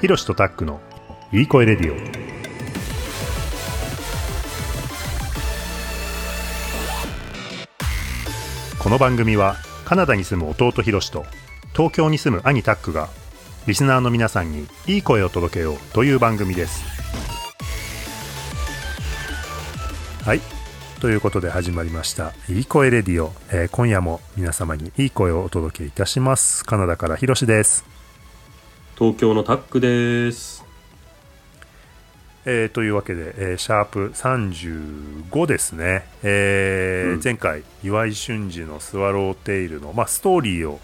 ひろしとタックのいい声レディオ。この番組はカナダに住む弟ひろしと東京に住む兄タックがリスナーの皆さんにいい声を届けようという番組です。はい。ということで始まりました「いい声レディオ」えー今夜も皆様にいい声をお届けいたします。カナダからひろしです。東京のタックです。えーというわけで、えーシャープ35ですね、えーうん前回岩井俊二のスワローテイルの、まあ、ストーリーを、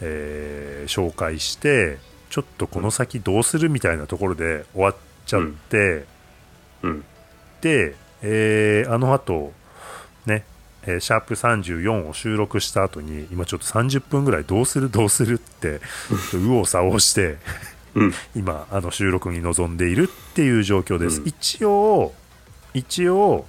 えー紹介してちょっとこの先どうするみたいなところで終わっちゃって、うん。で、えーあの後ねえーシャープ34を収録した後に今ちょっと30分ぐらいどうするどうするって右往左往してうん。今あの収録に臨んでいるっていう状況です、うん。一応一応、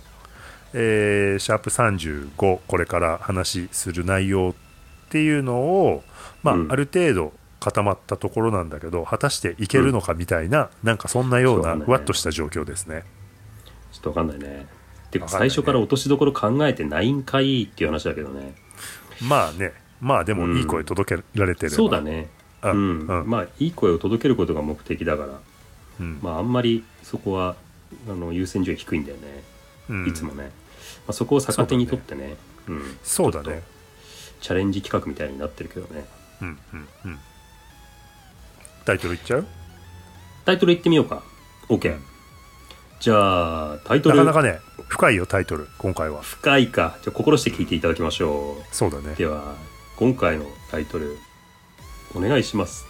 えーシャープ35これから話する内容っていうのを、まあうん。ある程度固まったところなんだけど果たしていけるのかみたいな、なんかそんなようなふわっとした状況ですね。ちょっとわかんないね。てか、最初から落としどころ考えてないんかいっていう話だけどね。まあねまあでもいい声届けられてれば、そうだね。ううんん。うんまあ、いい声を届けることが目的だから、うんまあ、あんまりそこは、あの、優先順位低いんだよね。うんいつもね。まあ、そこを逆手にとってね。うん。そうだねちょっとチャレンジ企画みたいになってるけどね。うんうんうんタイトルいっちゃう？タイトル言ってみようか。OK。じゃあ、タイトル。なかなかね深いよタイトル今回は。深いか。じゃあ、心して聞いていただきましょう。そうだね。では今回のタイトルお願いします。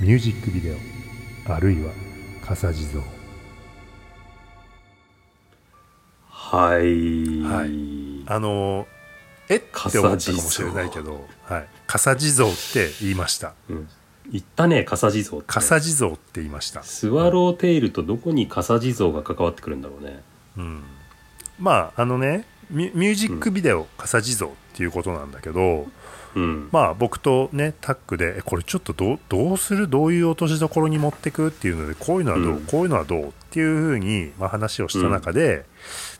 ミュージックビデオあるいは笠地蔵。はい。はい。あのーえって思ったかもしれないけど、はい、笠地蔵って言いました。うん、言ったね笠地蔵って。笠地蔵って言いました、スワローテイルとどこに笠地蔵が関わってくるんだろうね。うん、まああのねミュージックビデオ笠地蔵っていうことなんだけど、うん。まあ僕とねタックでえこれちょっとどうどうする？どういう落としどころに持ってく？っていうのでこういうのはどう、うん。こういうのはどう？っていうふうに、まあ、話をした中で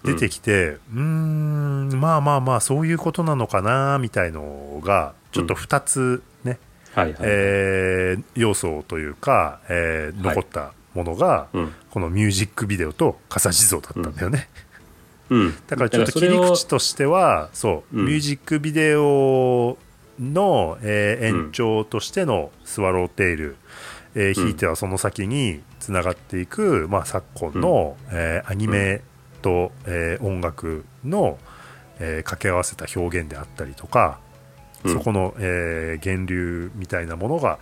出てきてうーんまあまあまあそういうことなのかなみたいのがちょっと2つね、はいはい、えー要素というか、えーはい。残ったものが、うん。このミュージックビデオと笠地蔵だったんだよね、うん、だからちょっと切り口としてはそう、うん。ミュージックビデオの、えー延長としてのスワローテイル、えーうん。ひいてはその先につながっていく、まあ、昨今の、えーアニメと、えー音楽の、えー掛け合わせた表現であったりとか、うん。そこの、えー源流みたいなものが、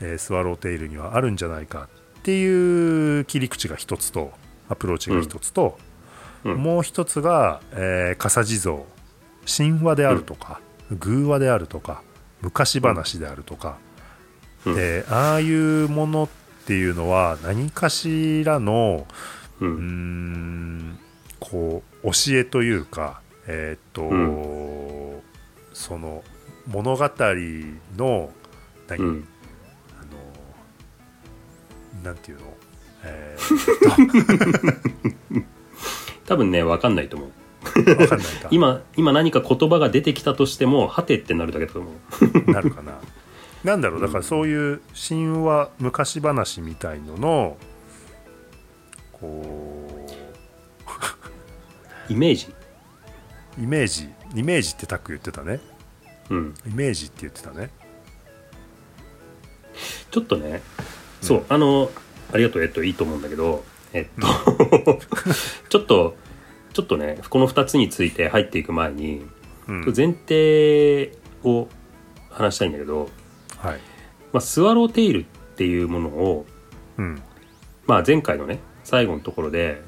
えースワローテイルにはあるんじゃないかっていう切り口が一つとアプローチが一つと、うん。もう一つが、えー、笠地蔵神話であるとか、偶話であるとか昔話であるとか、うん。でああいうものっていうのは何かしらのううーんこう教えというかえーっと、うその物語の何、うん。あのなんていうの、えー。っ 多分ね分かんないと思う。とわかんないか。今今何か言葉が出てきたとしてもはてってなるだけだと思う。なるかな。なんだろう？だからそういう神話昔話みたいののこイメージ。うイメージ。イメージってタック言ってたねうん。イメージって言ってたね。ちょっとね、そう、あの、ありがとう、えっと、いいと思うんだけど、えっと、ちょっと、ちょっとね、この2つについて入っていく前に、うん。前提を話したいんだけど、はい。まあ、スワローテイルっていうものを、うん。まあ、前回のね、最後のところで、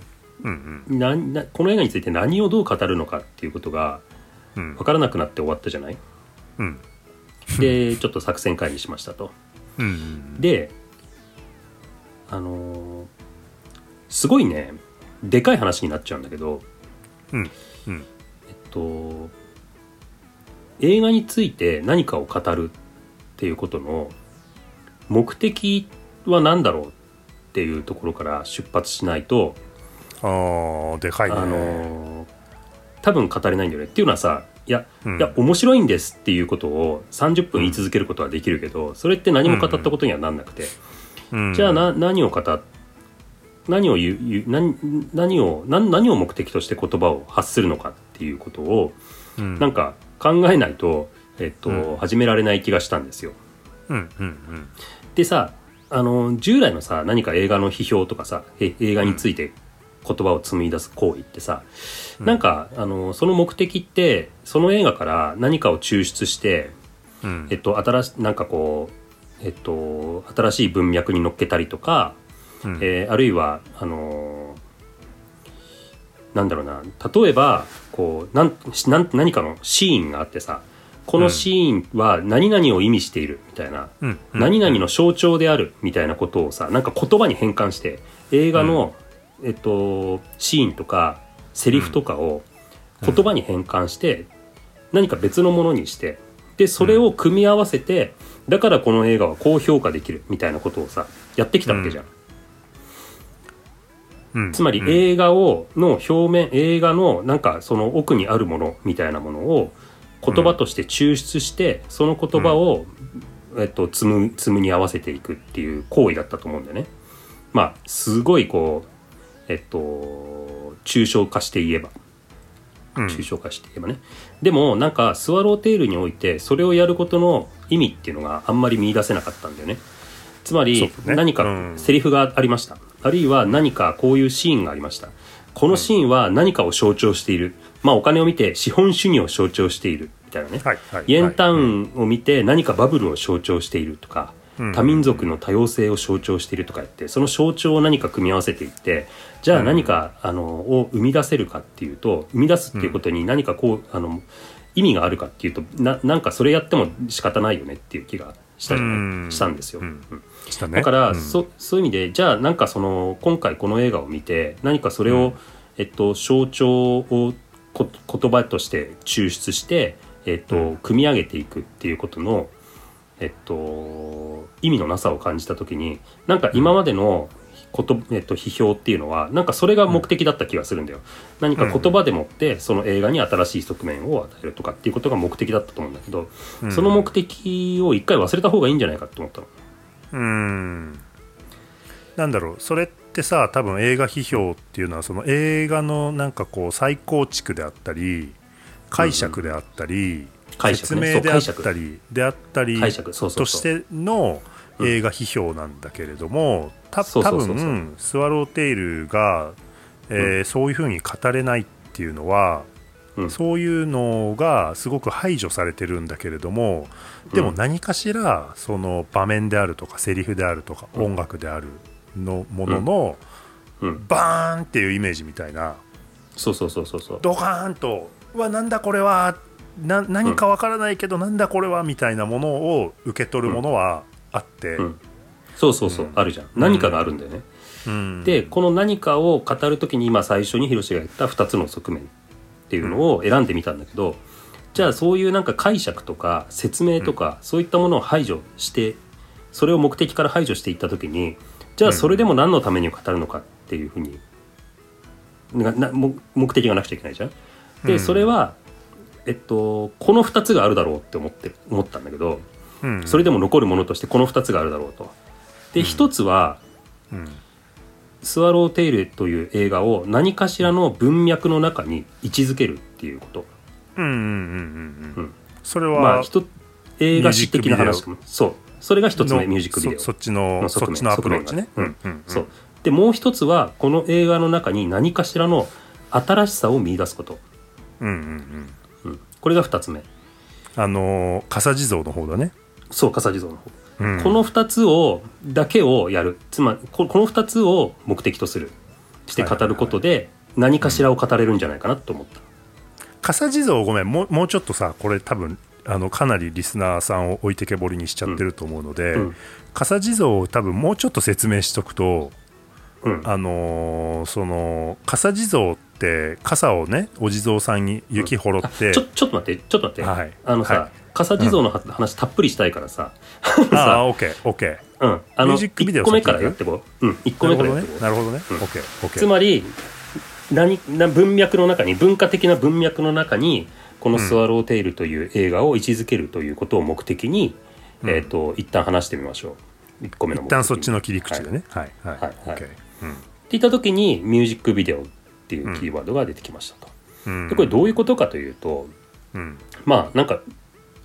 うんななこの映画について何をどう語るのかっていうことがうん。分からなくなって終わったじゃない？うん。で、ちょっと作戦会議しましたと。うんうんであのーすごいねでかい話になっちゃうんだけどうんうん。えっと映画について何かを語るっていうことの目的は何だろうっていうところから出発しないと、ああでかいね。あのー多分語れないんだよね。っていうのはさいや、うん。いや面白いんですっていうことを30分言い続けることはできるけど、それって何も語ったことにはなんなくて、うん。じゃあな何を語っ何を言う何何を何何を目的として言葉を発するのかっていうことをうん。なんか考えないと、えっとうん。始められない気がしたんですよ。うんうんでさあの従来のさ何か映画の批評とかさえ映画について言葉を紡ぎ出す行為ってさ、なんかあのその目的ってその映画から何かを抽出して、うん。えっと、新しなんかこう、えっと、新しい文脈に乗っけたりとか、うん。えーあるいはあのーなんだろうな例えばこうなんなん何かのシーンがあってさこのシーンは何々を意味しているみたいな、うん。うん。何々の象徴であるみたいなことをさなんか言葉に変換して映画の、えっと、シーンとかセリフとかを言葉に変換して何か別のものにしてでそれを組み合わせてだからこの映画はこう評価できるみたいなことをさやってきたわけじゃん。うん。つまりうん。映画をの表面映画のなんかその奥にあるものみたいなものを言葉として抽出して、その言葉を、えっと、積む積むに合わせていくっていう行為だったと思うんだよね。まあすごいこうえっと抽象化して言えば。うん。抽象化して言えばね、でもなんかスワローテイルにおいてそれをやることの意味っていうのがあんまり見出せなかったんだよね。つまり何かうん。セリフがありました、あるいは何かこういうシーンがありました。このシーンは何かを象徴している、まあお金を見て資本主義を象徴している。みたいなね、はいはいイエンタウンを見て何かバブルを象徴しているとか、うん多民族の多様性を象徴しているとか言ってその象徴を何か組み合わせていってじゃあ何か、あのを生み出せるかっていうと生み出すっていうことに何かこうあの意味があるかっていうとななんかそれやっても仕方ないよねっていう気がしたじゃなしたんですよ。うん。ね。だから、うん。そそういう意味でじゃあなんかその今回この映画を見て何かそれを、うん。えっと、象徴をこ言葉として抽出して、えっとうん。組み上げていくっていうことの、えっと、意味のなさを感じた時になんか今までのこと、えっと、批評っていうのはなんかそれが目的だった気がするんだよ。何か言葉でもってその映画に新しい側面を与えるとかっていうことが目的だったと思うんだけど、うんその目的を一回忘れた方がいいんじゃないかって思ったの。うんなんだろうそれってさ多分映画批評っていうのはその映画のなんかこう再構築であったり解釈であったり、解釈ね説明であったりであったりとしての映画批評なんだけれども、た多分スワローテイルが、えーそういうふうに語れないっていうのは、うん。そういうのがすごく排除されてるんだけれどもでもうん何かしらその場面であるとかセリフであるとかうん。音楽であるのもののうん、バーンっていうイメージみたいな。そうそうそうそうそう。ドカーンと「うわなんだこれはな何かわからないけどなんだこれは」みたいなものを受け取るものはあって、うん。そうそうそう、うん。あるじゃん。何かがあるんだよね、うん。でこの何かを語る時に今最初にヒロシが言った2つの側面っていうのを選んでみたんだけど、じゃあそういうなんか解釈とか説明とか、そういったものを排除してそれを目的から排除していった時にじゃあそれでも何のために語るのかっていうふうにななも目的がなくちゃいけないじゃん。で、うん。それはえっとこの2つがあるだろうって思って思ったんだけど、うんそれでも残るものとしてこの2つがあるだろうと。で、うん1つはうんスワローテイルという映画を何かしらの文脈の中に位置づけるっていうこと。うんうんうんうんううんんそれは、まあ、映画史的な話かも。そう。それが一つ目、のミュージックビデオ。そそっちのの側面そっちのアプローチねうんうんそう。で、もう一つは、この映画の中に何かしらの新しさを見出すこと。うんうんうんうん。これが二つ目。あのー笠地蔵の方だね、そう、笠地蔵の方。うんこの二つを、だけをやる。つまり、ここの二つを目的とする。して語ることで、何かしらを語れるんじゃないかなと思った。笠地蔵ごめんもうもうちょっとさこれ多分あのかなりリスナーさんを置いてけぼりにしちゃってると思うので、うん。笠地蔵を多分もうちょっと説明しとくとうん。あのーその笠地蔵って傘をねお地蔵さんに雪ほろあって、ちょちょっと待ってちょっと待って、はい。あのさ、はい。笠地蔵の話たっぷりしたいからさ、ああ オッケーオッケー。うん、あのミュージックビデオ1個目からやって。こう、うん、1個目からやってこう、ね。なるほどね。うん。オッケーオッケー。つまり何な文脈の中に文化的な文脈の中にこの「スワローテイル」という映画を位置づけるということを目的に、うん。えー、と一旦話してみましょう。1個目の一旦そっちの切り口でね。はい。はいはい。オッケー。っていった時にミュージックビデオっていうキーワードが出てきましたと。うん。でこれどういうことかというとうん。まあなんか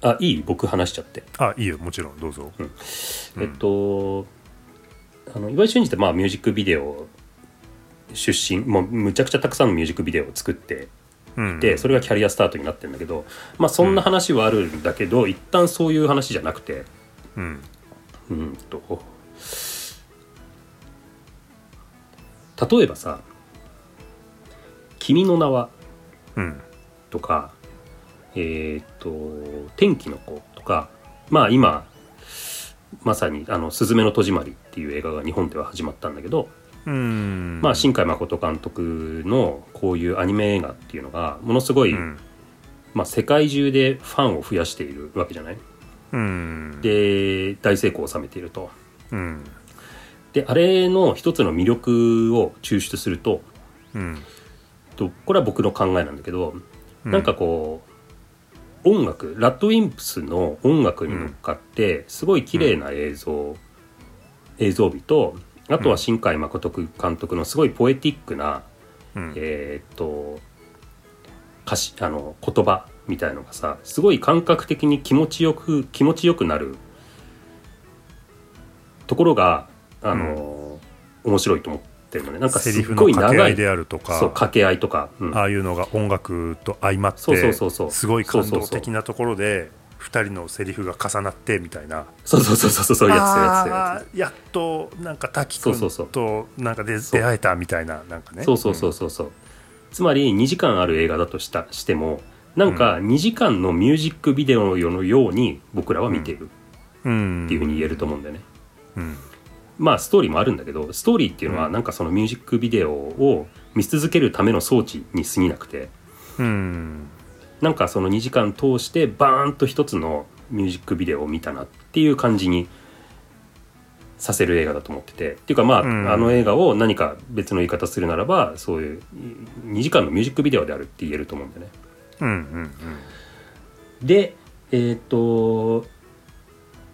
あいい僕話しちゃって。あいいよもちろんどうぞ。うん。えっとあの岩井俊二ってまあミュージックビデオ出身もうむちゃくちゃたくさんのミュージックビデオを作ってうん。でそれがキャリアスタートになってるんだけどまあそんな話はあるんだけど、一旦そういう話じゃなくてうん。うんと例えばさ「君の名はうん」とか「えっ、と天気の子」とかまあ今まさに「あのすずめの戸締まり」っていう映画が日本では始まったんだけど、うん。まあ、新海誠監督のこういうアニメ映画っていうのがものすごい、うん。まあ、世界中でファンを増やしているわけじゃない？うん。で大成功を収めていると。うん。であれの一つの魅力を抽出するとうんとこれは僕の考えなんだけど、うん。なんかこう音楽ラッドウィンプスの音楽に乗っかってすごい綺麗な映像、映像美とあとは新海誠監督のすごいポエティックな、うん。えーっと歌詞あの言葉みたいのがさすごい感覚的に気持ちよく気持ちよくなるところがあの、面白いと思ってるのね。なんかすセリフっごいの掛け合長いいであるとか。そう掛け合いとか、うん。ああいうのが音楽と相まってそうそうそうそう。すごい感動的なところで2人のセリフが重なってみたいな。そうそうそうそうそういうやつやっとなんか滝君そうそうそう。となんかで出会えたみたいななんかね。つそうそうそうそうそう。つまり2時間ある映画だとしたしてもなんか2時間のミュージックビデオのように僕らは見ているうん。っていうふうに言えると思うんだよね、うんまあストーリーもあるんだけどストーリーっていうのはうん。なんかそのミュージックビデオを見続けるための装置に過ぎなくて。うん。なんかその2時間通してバーンと一つのミュージックビデオを見たなっていう感じにさせる映画だと思ってて。っていうかまあ、うん。あの映画を何か別の言い方するならばそういう2時間のミュージックビデオであるって言えると思うんだよね。うんうんでえっ、と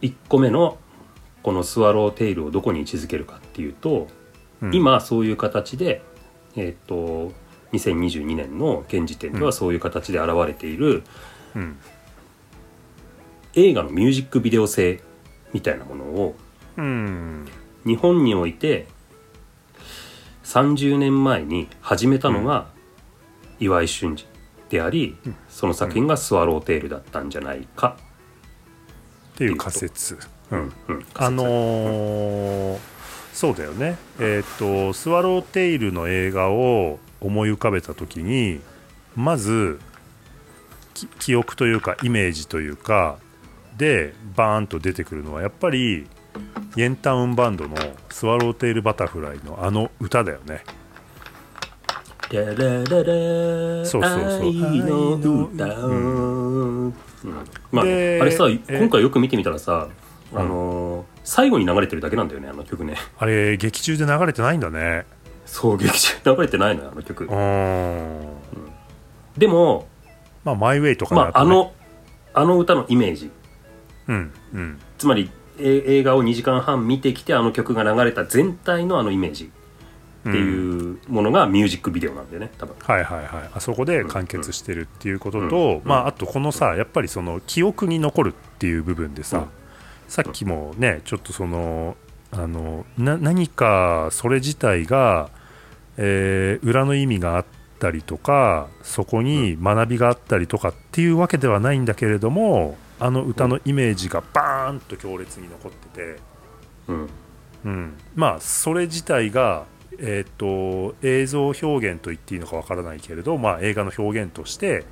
1個目のこのスワローテイルをどこに位置づけるかっていうと、うん。今そういう形でえっ、と2022年の現時点ではそういう形で現れているうん。映画のミュージックビデオ性みたいなものをうん。日本において30年前に始めたのが岩井俊二であり、その作品が「スワローテイル」だったんじゃないか、っていう仮説うんうん。あのーそうだよね。えっ、とスワローテイルの映画を思い浮かべた時にまずき記憶というかイメージというかでバーンと出てくるのはやっぱりイエンタウンバンドの「スワローテイルバタフライ」のあの歌だよね。ララララそうそうそう。愛の歌。を、うん。まああれさえ今回よく見てみたらさ、あのー最後に流れてるだけなんだよねあの曲ね。あれ劇中で流れてないんだね。そう劇中流れてないのよあの曲。うーん。でもまあマイウェイとかまああねのあの歌のイメージ。うんうん。つまりえ映画を2時間半見てきてあの曲が流れた全体のあのイメージ。っていうものがミュージックビデオなんだよね多分。はいはいはい。あそこで完結してるっていうことうん。と、うん。まあ、あとこのさやっぱりその記憶に残るっていう部分でさ、うんさっきもねちょっとそのあのな何かそれ自体が、えー裏の意味があったりとかそこに学びがあったりとかっていうわけではないんだけれどもあの歌のイメージがバーンと強烈に残ってて。うん。うん、まあそれ自体が、えー、と映像表現と言っていいのかわからないけれど、まあ、映画の表現として、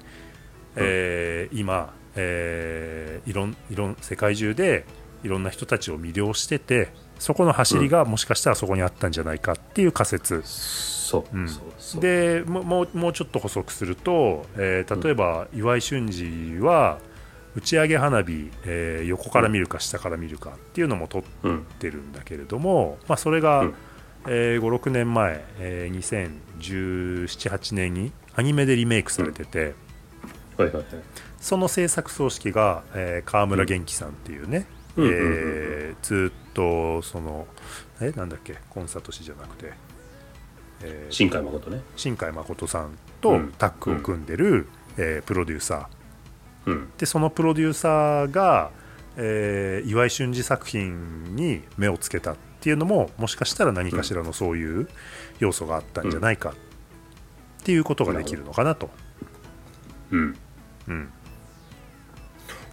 えー今、えーいろんいろん世界中でいろんな人たちを魅了しててそこの走りがもしかしたらそこにあったんじゃないかっていう仮説、そう、うん。でももうもうちょっと補足すると、えー例えば岩井俊二は、打ち上げ花火、えー横から見るか下から見るかっていうのも撮っうんてるんだけれども、まあ、それが、うん。えー56年前、えー201718年にアニメでリメイクされてて、はいはいはい。その制作総指揮が、えー川村元気さんっていうね、うんうんうんうん。えーずっとそのえなんだっけ？コンサート師じゃなくて、えー新海誠ね。新海誠さんうとん。タッグを組んでる、えープロデューサー。うん。でそのプロデューサーが、えー岩井俊二作品に目をつけたっていうのももしかしたら何かしらのそういう要素があったんじゃないかっていうことができるのかなと、うん。うん、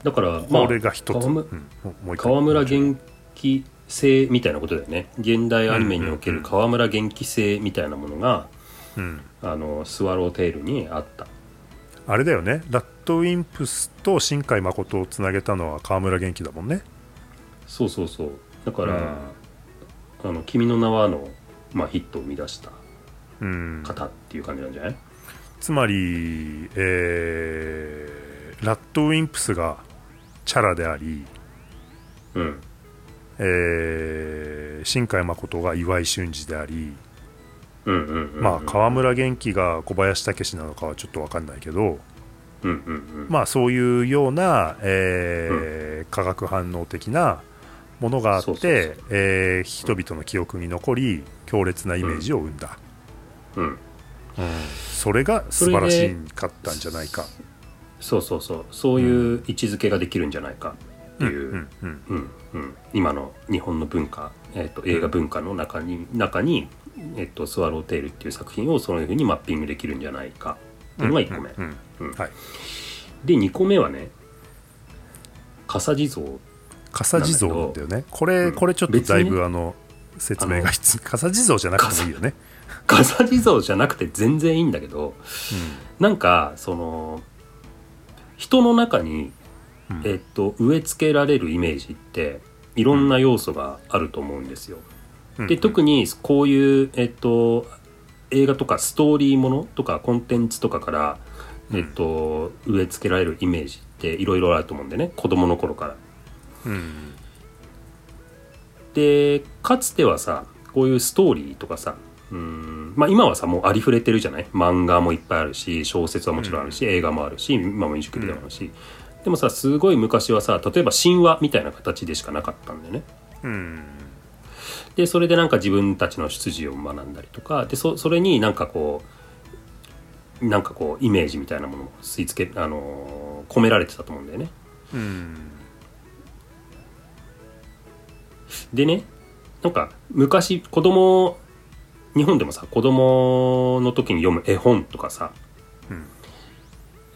だからまあこれが一つ、川村うん。もうもう一回。川村元気性みたいなことだよね。現代アニメにおける川村元気性みたいなものが、うん、あのスワローテールにあった。あれだよね。ラッドウィンプスと新海誠をつなげたのは川村元気だもんね。そうそうそう。だから、うん。あの君の名はの、まあ、ヒットを生み出したうん。方っていう感じなんじゃない、つまり、えーラッドウィンプスがチャラであり、うん。えー新海誠が岩井俊二であり、うんうんうんうんまあ、川村元気が小林武史なのかはちょっと分かんないけど、うんうんうん。まあ、そういうような、えー化学反応的なものがあって人々の記憶に残り強烈なイメージを生んだ、うん。それが素晴らしかったんじゃないかそうそうそう。そういう位置づけができるんじゃないかっていう、うんうんうん。うん、今の日本の文化、えっと映画文化の中に中に、えっとスワローテールっていう作品をそういうふうにマッピングできるんじゃないかっていうのが1個目、うんうんはい、で2個目はね笠地蔵笠地蔵なんだよね。これ、うん。これちょっとだいぶあの説明が必要。笠地蔵じゃなくてもいいよね、笠地蔵じゃなくて全然いいんだけどなんかその人の中に、うん。えっと植え付けられるイメージっていろんな要素があると思うんですよ。うん。で特にこういう、えっと、映画とかストーリーものとかコンテンツとかから、うん。えっと、植え付けられるイメージっていろいろあると思うんでね。子供の頃から。うん。でかつてはさこういうストーリーとかさうん。まあ今はさもうありふれてるじゃない？漫画もいっぱいあるし小説はもちろんあるし、映画もあるし、まあ、ミュージックビデオもあるし、でもさすごい昔はさ例えば神話みたいな形でしかなかったんだよね。うん。でそれでなんか自分たちの出自を学んだりとかでそそれになんかこうなんかこうイメージみたいなものを吸い付け、あのー込められてたと思うんだよね。うん。でねなんか昔子供日本でもさ子供の時に読む絵本とかさ、うん。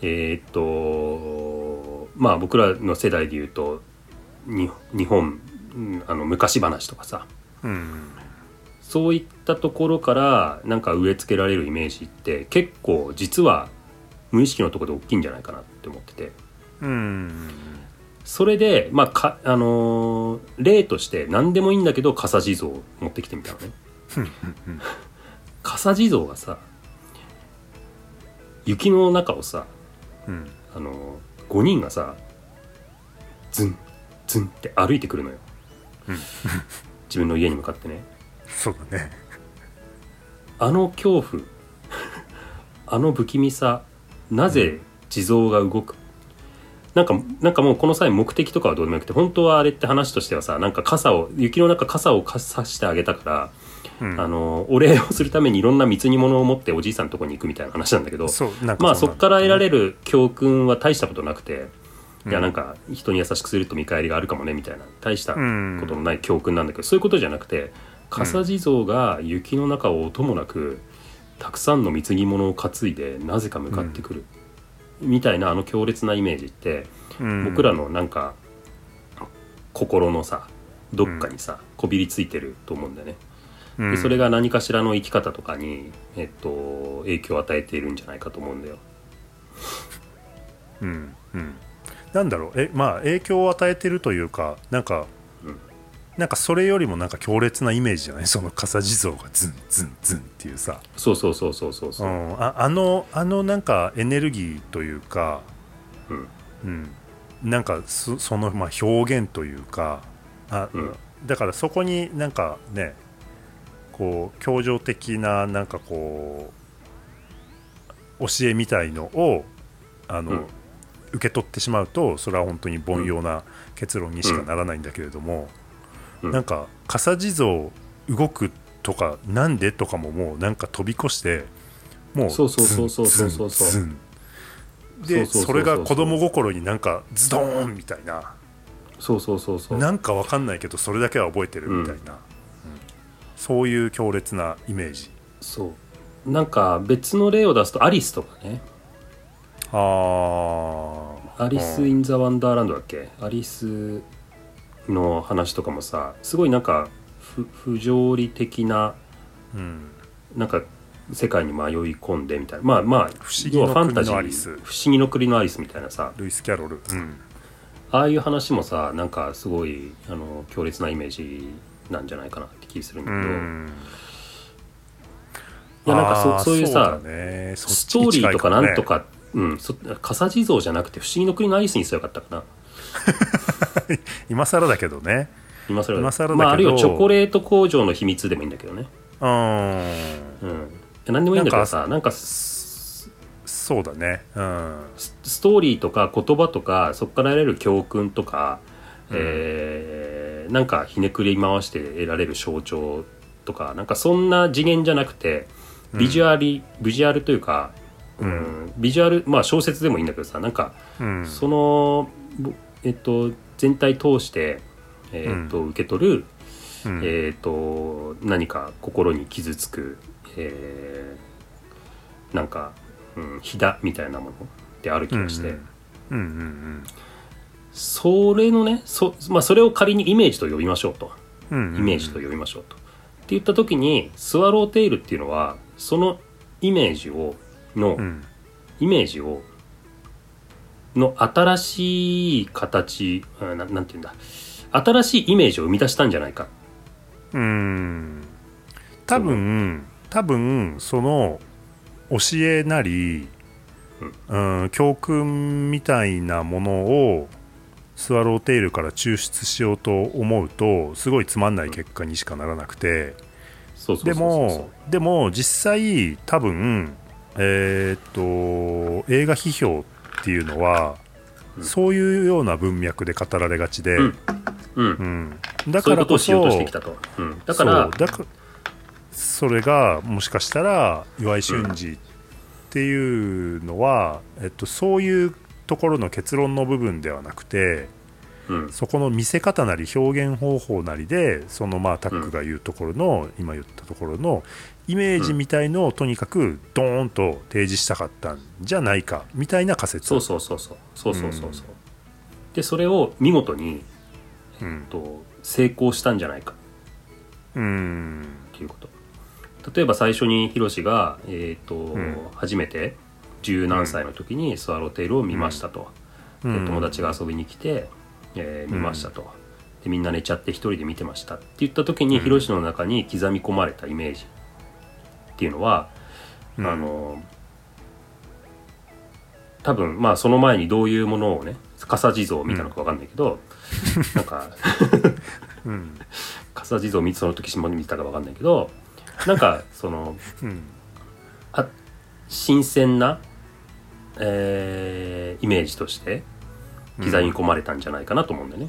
えーっとまあ僕らの世代で言うとに日本うんあの昔話とかさうん。そういったところからなんか植え付けられるイメージって結構実は無意識のところで大きいんじゃないかなって思ってて。うん。それでまあかあのー例として何でもいいんだけど笠地蔵を持ってきてみたのね笠地蔵がさ雪の中をさうん。あの、5人がさズンズンって歩いてくるのよ、うん。自分の家に向かってねそうだねあの恐怖あの不気味さなぜ地蔵が動く、なん。かなん。かもうこの際目的とかはどうでもよくて本当はあれって話としてはさなん。か傘を雪の中傘をかさしてあげたから、うん。あのお礼をするためにいろんな貢ぎ物を持っておじいさんのとこに行くみたいな話なんだけどそまあそこから得られるる教訓は大したことなくて、いやうんなんか人に優しくすると見返りがあるかもねみたいな大したこうん。とのない教訓なんだけど、そういうことじゃなくて笠地蔵が雪の中を音もなくたくさんの貢ぎ物を担いでなぜか向かってくる、みたいなあの強烈なイメージって、僕らのなんか心のさどっかにさ、こびりついてると思うんだよね。でそれがが何かしらの生き方とかに、えっと、影響を与えているんじゃないかと思うんだよ。うんうん。なんだろう。えまあ影響を与えてるというかなんか、うん。なんかそれよりもなんか強烈なイメージじゃない？その笠地蔵がズンズンズンっていうさ、そうそうそうそうそううそう。ん、ああのあのなんかエネルギーというか、うん。うん、なんかそそのまあ表現というかあ、うん。だからそこになんかねこう協情的ななんかこう教えみたいのをあの、うん。受け取ってしまうとそれは本当に凡庸な結論にしかならないんだけれども、うん。なんか笠地蔵動くとかなんでとかももうなんか飛び越してもうそうそうそうそうそうそう。そうズンズン。でそれが子供心になんかズドーンみたいな。そうそうそうそう。なんかわかんないけどそれだけは覚えてるみたいな、うんそういう強烈なイメージ。そう。なんか別の例を出すとアリスとかね。ああアリス・イン・ザ・ワンダーランドだっけ？アリスの話とかもさすごいなんか不不条理的なうん。なんか世界に迷い込んでみたいな。まあまあ不思議の要はファンタジー。国のアリス。不思議の国のアリスみたいなさ。ルイス・キャロル、うん、ああいう話もさなんかすごいあの強烈なイメージなんじゃないかな気するんだうけど、ん。いやなんかそそういうさストーリーとかなんとかか、うん、そ笠地蔵じゃなくて不思議の国のアリスにすればよかったかな。今更だけどね。今更今更だけど。まあ、あるいはチョコレート工場の秘密でもいいんだけどね。うん。うん。何でもいいんだけどさなんかスそうだね。うん。ストーリーとか言葉とかそこから得られる教訓とか、えーなんかひねくり回して得られる象徴とかなんかそんな次元じゃなくてビジュアル、ビジュアルというか、うん。ビジュアルまあ小説でもいいんだけどさなんかうん。その、ぼえっと、全体通して、えっと受け取る、うん。えっと何か心に傷つく、えーなんか、うん、ひだみたいなものである気がして、うんうんうんそれのねそ,、まあ、それを仮にイメージと呼びましょうと。うんイメージと呼びましょうと。って言った時にスワローテイルっていうのはそのイメージをの、うん。イメージをの新しい形あななんていうんだ。新しいイメージを生み出したんじゃないか。うん。多分多分その教えなり、うん、教訓みたいなものをスワローテイルから抽出しようと思うとすごいつまんない結果にしかならなくて、そうそうでそうそう。もでも実際多分えーっと映画批評っていうのは、そういうような文脈で語られがちで、うん。うん。うん。だからこそことをしようとしてきたと、うん、だからそれがもしかしたら岩井俊二っていうのは、えっと、そういうところの結論の部分ではなくてうん。そこの見せ方なり表現方法なりでそのまあタックが言うところの、今言ったところのイメージみたいのをとにかくドーンと提示したかったんじゃないかみたいな仮説。そうそうそうそう。そうそうそうそう。でそれを見事に、うん。と成功したんじゃないか。うん。っていうこと。例えば最初にヒロシが、えーとん。初めて十何歳の時にスワローテイルを見ましたと、でうん。友達が遊びに来て、えー見ましたと、でみんな寝ちゃって一人で見てましたって言った時に、ヒロシの中に刻み込まれたイメージっていうのは、うん。あの多分まあその前にどういうものをね笠地蔵を見たのか分かんないけど、なんかうん。笠地蔵をその時島に見てたか分かんないけどなんかそのうん。あ新鮮な、えーイメージとして刻み込まれたんじゃないかなと思うんだよね。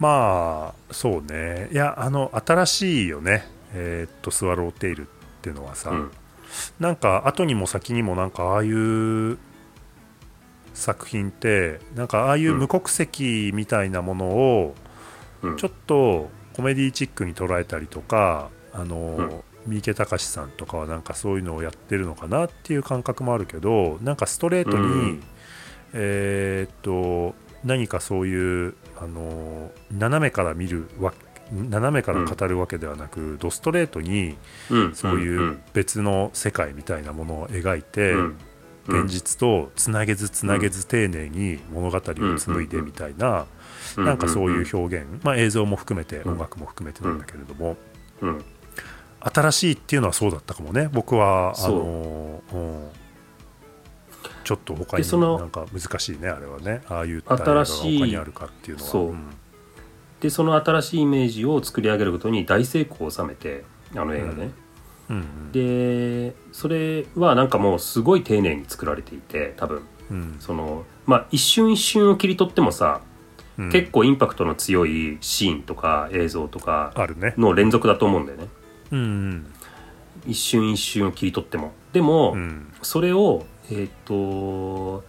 まあそうね。いやあの新しいよね。えーっとスワローテイルっていうのはさ、うん。なんか後にも先にもなんかああいう作品ってなんかああいう無国籍みたいなものをうん。ちょっとコメディチックに捉えたりとかあの、三池隆さんとかはなんかそういうのをやってるのかなっていう感覚もあるけどなんかストレートに、うん。えーっと何かそういうあの斜めから見るわ斜めから語るわけではなく、ドストレートにうん。そういう別の世界みたいなものを描いて、うん。うん。現実とつなげずつなげず丁寧に物語を紡いでみたいな、なんかそういう表現、まあ、映像も含めてうん。音楽も含めてなんだけれども、うん新しいっていうのはそうだったかもね。僕はあのうん。ちょっと他になんか難しいねあれはね。ああいう新しい他にあるかっていうのは。そう。でその新しいイメージを作り上げることに大成功を収めてあの映画ね、うんうん。でそれはなんかもうすごい丁寧に作られていて多分。うん。そのまあ一瞬一瞬を切り取ってもさ、うん。結構インパクトの強いシーンとか映像とかあるね。の連続だと思うんだよね一瞬一瞬を切り取っても。でも、うん。それをえっ、と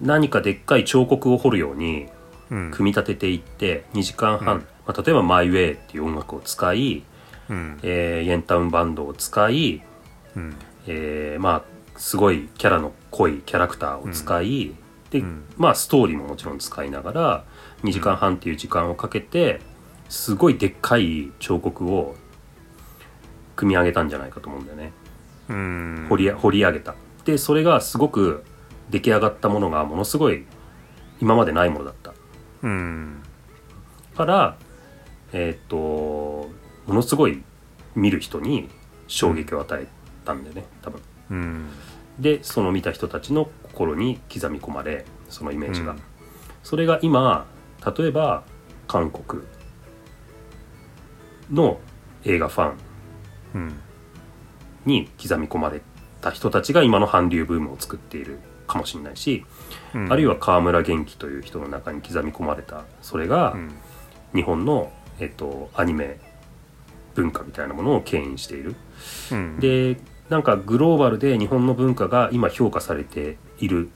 何かでっかい彫刻を彫るようにうん。組み立てていって2時間半、うん。まあ、例えば「マイ・ウェイ」っていう音楽を使い、うん。えーイエンタウンバンドを使い、うん。えーまあすごいキャラの濃いキャラクターを使い、で、うん。まあストーリーももちろん使いながら2時間半っていう時間をかけてすごいでっかい彫刻を組み上げたんじゃないかと思うんだよね。うん。掘り掘り上げた。でそれがすごく出来上がったものがものすごい今までないものだった。うん。からえーっとものすごい見る人に衝撃を与えたんだよね多分。うん。でその見た人たちの心に刻み込まれそのイメージが、うん。それが今例えば韓国の映画ファンうんに刻み込まれた人たちが今の韓流ブームを作っているかもしれないし、うん。あるいは河村元気という人の中に刻み込まれたそれがうん。日本の、えっと、アニメ文化みたいなものを牽引している。うん。でなんかグローバルで日本の文化が今評価されている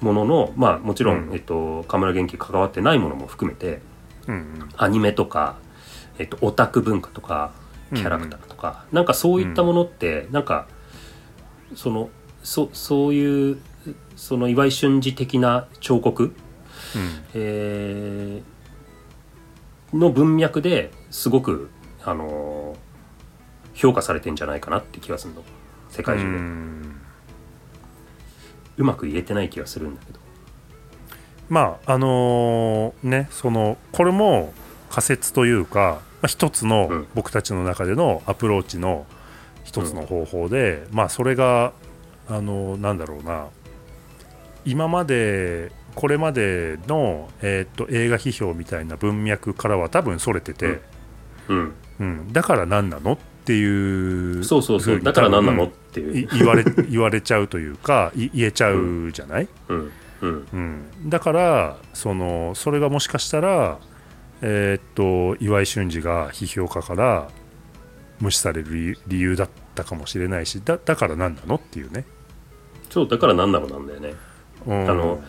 もののまあもちろん、うん。えっと、河村元気関わってないものも含めてうんアニメとか、えっと、オタク文化とかキャラクターとか、なんかそういったものって、なんかそのそそういうその岩井俊二的な彫刻、えーの文脈ですごく、あのー評価されてんじゃないかなって気がするの。世界中で、ううんまく言えてない気がするんだけど。まああのーねそのこれも仮説というか、まあ、一つのうん。僕たちの中でのアプローチの一つの方法で、まあそれがあのーなんだろうな。今までこれまでの、えーっと映画批評みたいな文脈からは多分それてて、うん。うん。だから何なの？っていうそうそうそう。だから何なの？多って分いう。い 言われ言われちゃうというかい言えちゃうじゃない、うん。うん。うん、だからそのそれがもしかしたら、えーっと岩井俊二が批評家から無視される理理由だったかもしれないしだだから何なのっていうね、そうだから何なのなんだよね。うん。あの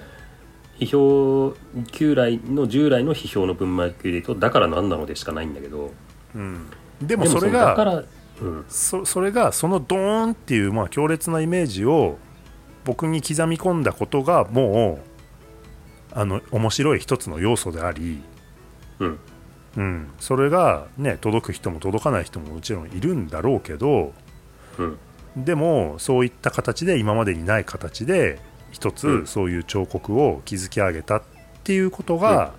批評旧来の従来の批評の文脈で言うとだから何なのでしかないんだけど。うん、でもでそれがだから、うん、そそれがそのドーンっていう、まあ、強烈なイメージを僕に刻み込んだことがもうあの面白い一つの要素であり、うん。うん、それが、ね、届く人も届かない人ももちろんいるんだろうけどうん。でもそういった形で今までにない形で一つうん。そういう彫刻を築き上げたっていうことが、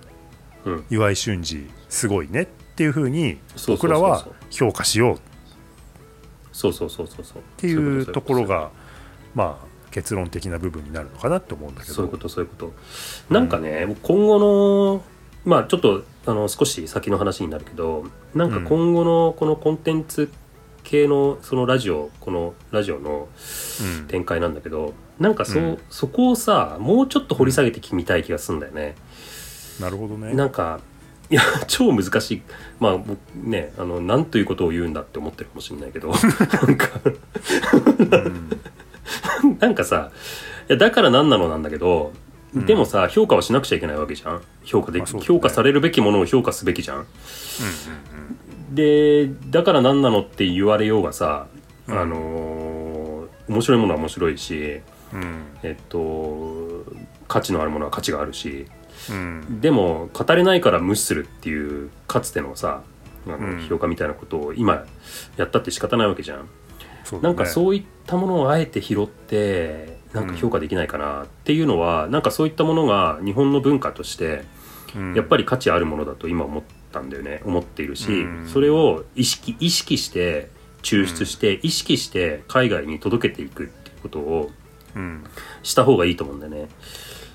うん。岩井俊二すごいねっていうふうに僕らは評価しよう。っそうそうそう。そうそうっていうところがまあ結論的な部分になるのかなと思うんだけど。そういうことそういうこと。なんかね、今後のまあちょっとあの少し先の話になるけどなんか今後のこのコンテンツ系のそのラジオこのラジオのうん。展開なんだけどなんかそ,、うん。そこをさもうちょっと掘り下げてみたい気がするんだよね。なるほどね。なんかいや超難しい。まあ僕ねあの何ということを言うんだって思ってるかもしれないけど。なんか なんかさいやだから何なのなんだけど、うんでもさ評価はしなくちゃいけないわけじゃん。評価で、まあね。評価されるべきものを評価すべきじゃん。でだから何なのって言われようがさ、うん。あのー面白いものは面白いしうん。えっと価値のあるものは価値があるしうん。でも語れないから無視するっていうかつてのさあのうん。評価みたいなことを今やったって仕方ないわけじゃん、ね。なんかそういったものをあえて拾ってなんか評価できないかなっていうのは、なんかそういったものが日本の文化としてうん。やっぱり価値あるものだと今思ったんだよね。思っているし、うん。それを意識意識して抽出して、意識して海外に届けていくっていうことをうん。した方がいいと思うんだよね。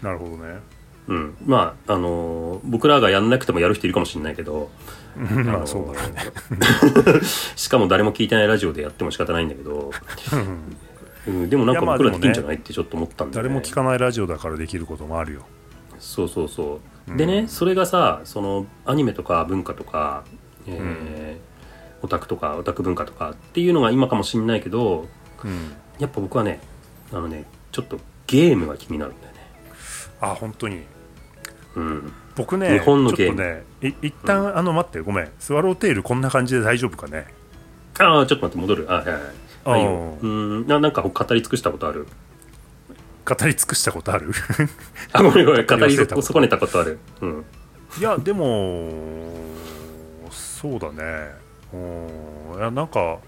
なるほどね。うん、まああのー僕らがやんなくてもやる人いるかもしれないけど、まあのそうだね。しかも誰も聞いてないラジオでやっても仕方ないんだけど、うん、でもなんか僕らできんじゃない？ってちょっと思ったんだよね。誰も聞かないラジオだからできることもあるよ。そうそうそう。でね、それがさそのアニメとか文化とか、えーオタクとかオタク文化とかっていうのが今かもしれないけどうん。やっぱ僕はねあのねちょっとゲームが気になるんだよね。あ本当に。うん、僕ね日本のちょっとねい一旦、あの待ってごめん。スワローテイルこんな感じで大丈夫かね？ああちょっと待って戻る。あはいはいはいあいいようん。ななんか語り尽くしたことある？語り尽くしたことある？あごめんごめん。語り損ねたことある。うん。いやでもそうだね。うん。いやなんか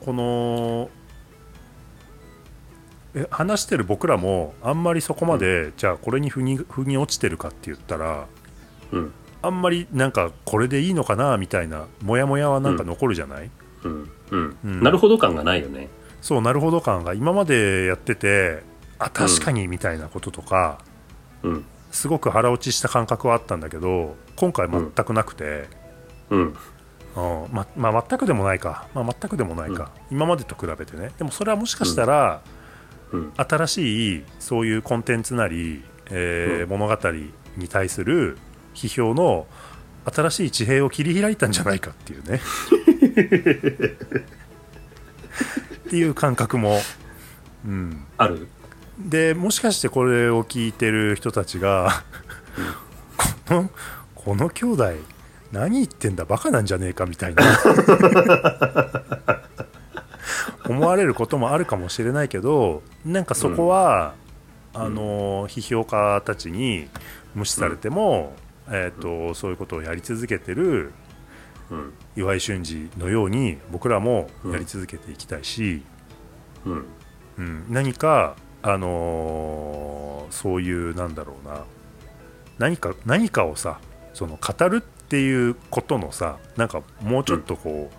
このえ話してる僕らもあんまりそこまで、じゃあこれに腑に腑に落ちてるかって言ったらうん。あんまりなんかこれでいいのかなみたいなモヤモヤはなんか残るじゃない、うんうん、うんなるほど感がないよね。そうなるほど感が今までやっててあ確かにみたいなこととか、うん。すごく腹落ちした感覚はあったんだけど今回全くなくて、うん。うん。ままあ、全くでもないか、まあ、全くでもないか、今までと比べてね。でもそれはもしかしたら、うん。新しいそういうコンテンツなり、えーうん。物語に対する批評の新しい地平を切り開いたんじゃないかっていうね っていう感覚も、うん、ある？でもしかしてこれを聞いてる人たちが このこの兄弟何言ってんだバカなんじゃねえかみたいな。思われることもあるかもしれないけどなんかそこは、あの批評家たちに無視されても、えー、とそういうことをやり続けてるうん岩井俊二のように僕らもやり続けていきたいし、うんうん、何か、あのーそういうなんだろうな何か何かをさその語るっていうことのさなんかもうちょっとこ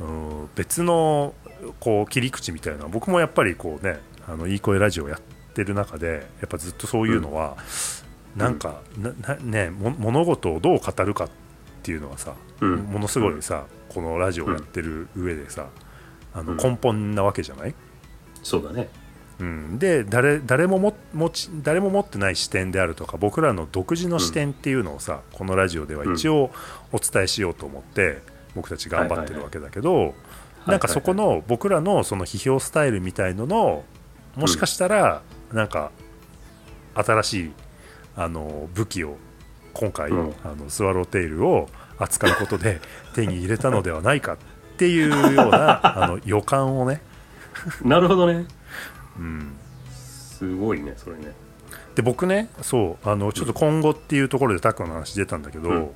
う、うん別のこう切り口みたいな僕もやっぱりこうねあのいい声ラジオやってる中でやっぱずっとそういうのは、なんかななねも物事をどう語るかっていうのはさ、うん。ものすごいさこのラジオをやってる上でさ、あのうん。根本なわけじゃない、そうだね。うん、で誰誰もも持ち誰も持ってない視点であるとか僕らの独自の視点っていうのをさ、このラジオでは一応お伝えしようと思って僕たち頑張ってるわけだけど、なんかそこの僕らのその批評スタイルみたいののもしかしたらなんか新しいあの武器を今回、うん。あのスワローテイルを扱うことで 手に入れたのではないかっていうような あの予感をね、なるほどね。うん、すごいねそれね。で僕ねそうあのちょっと今後っていうところでタックの話出たんだけど、うん。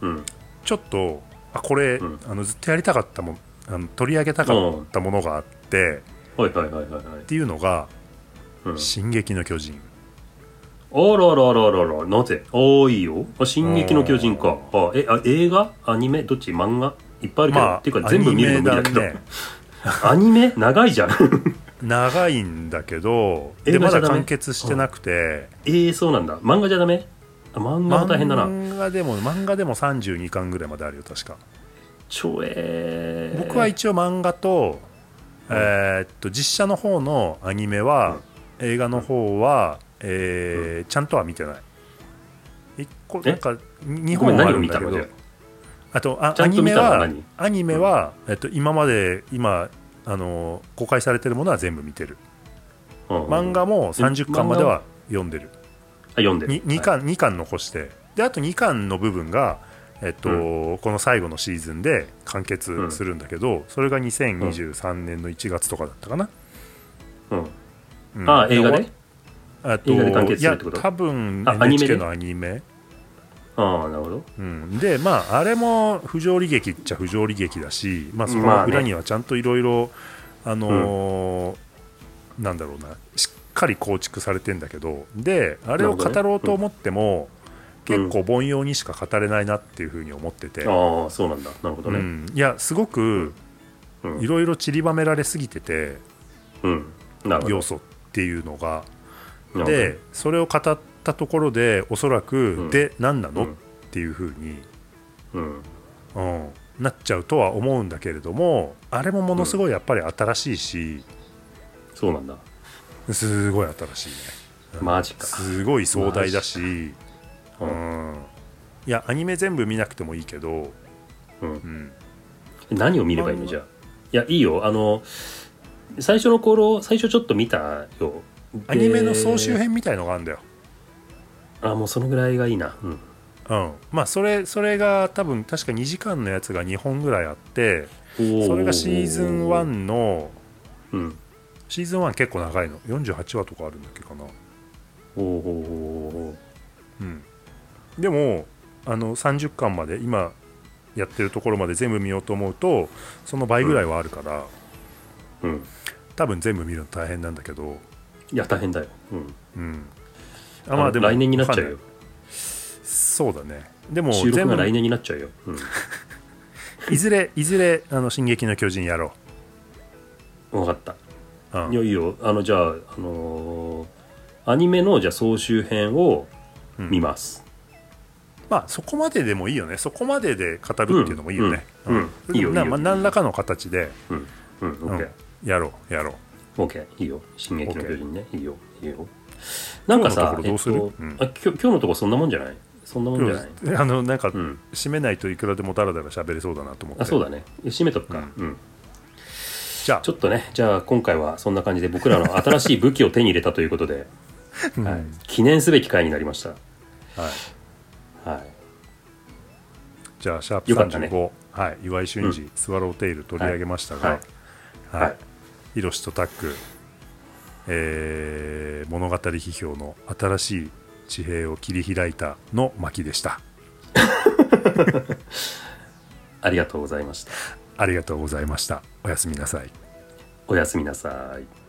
うん。ちょっとあこれ、うん。あのずっとやりたかったもんあの取り上げたかったものがあって、はいはいはいはいはい。っていうのがうん「進撃の巨人あらららららなぜ？ああいいよ。あ進撃の巨人か。あえあ映画？アニメ？どっち？漫画？いっぱいあ」るけど、まあっていうか全部見るの無理だけどアニメだね。アニメ？長いじゃん。長いんだけどでまだ完結してなくて、ええそうなんだ。漫画じゃダメ？あ漫画は大変だな。漫画でも漫画でも32巻ぐらいまであるよ確か。超えー。僕は一応漫画と,、えーっと実写の方のアニメは、映画の方は、えーちゃんとは見てない。一個え？なんか2ごめん何を本あるんだけど。見たのじゃあ？とあアニメはアニメは、えっと、今まで今あの公開されてるものは全部見てる。あ、うん漫画も30巻までは読んでる。あ読んでる。に 2, 巻2巻残して。であと2巻の部分が、えっとこの最後のシーズンで完結するんだけど、それが2023年の1月とかだったかな、うん。うん。あ映画で？あと映画で完結するってこと？いや多分あアニメ NHK でのアニメ。ああなるほど。うん、でまああれも不条理劇っちゃ不条理劇だし、まあ、そまあね。の裏にはちゃんといろいろあのーなんだろうな。しっかり構築されてんだけど。であれを語ろうと思っても、結構凡庸にしか語れないなっていうふうに思ってて、ああそうなんだ。なるほどね。うん、いやすごくうん。いろいろ散りばめられすぎててうん。なるほど。要素っていうのがでそれを語ったところでおそらく、うん。で何なの、うん。っていうふうに、うん。うん、なっちゃうとは思うんだけれどもあれもものすごいやっぱり新しいし、そうなんだ。すごい新しいね。マジか。すごい壮大だし、ううん。ん、いやアニメ全部見なくてもいいけど、うん。うん、何を見ればいいの？じゃあ。いやいいよ。あの最初の頃最初ちょっと見たよ。でアニメの総集編みたいのがあるんだよ、あもうそのぐらいがいいな。うん。うん、まあそれそれが多分確か2時間のやつが2本ぐらいあってそれがシーズン1のうん。シーズン1結構長いの。48話とかあるんだっけかな。おー。おうん。でもあの30巻まで今やってるところまで全部見ようと思うとその倍ぐらいはあるから、うん。多分全部見るの大変なんだけどいや大変だよ。うん。うん。あの来年になっちゃうよ。わかんないそうだね。でも収録全部が来年になっちゃうよ、うん、いずれいずれあの「進撃の巨人」やろ分かった。う、うん。いやいいよ。あのじゃあ、あのーアニメのじゃあ総集編をうん。見ます、まあそこまででもいいよね。そこまでで語るっていうのもいいよね、うん。うん。うん。いいよいいよ。なまあ、何らかの形で、うん。うん。オッケー、うん。やろうやろうオッケーいいよ。進撃の巨人ね。いいよ。いいよ。なんかさとうするえっとうん。あきょ今日のとこそんなもんじゃない？そんなもんじゃない？あのなんか、うん。締めないといくらでもダラダラ喋れそうだなと思って。あそうだね。締めとくか、うん。じゃあ。ちょっとねじゃあ今回はそんな感じで僕らの新しい武器を手に入れたということで、うん。はい、記念すべき回になりました。はい。はい。じゃあシャープよかったね。35、はい、岩井俊二、スワローテイル取り上げましたが、ははいい。はいヒロシとタック、えー物語批評の新しい地平を切り開いたの巻でした。ありがとうございました。ありがとうございました。おやすみなさい。おやすみなさい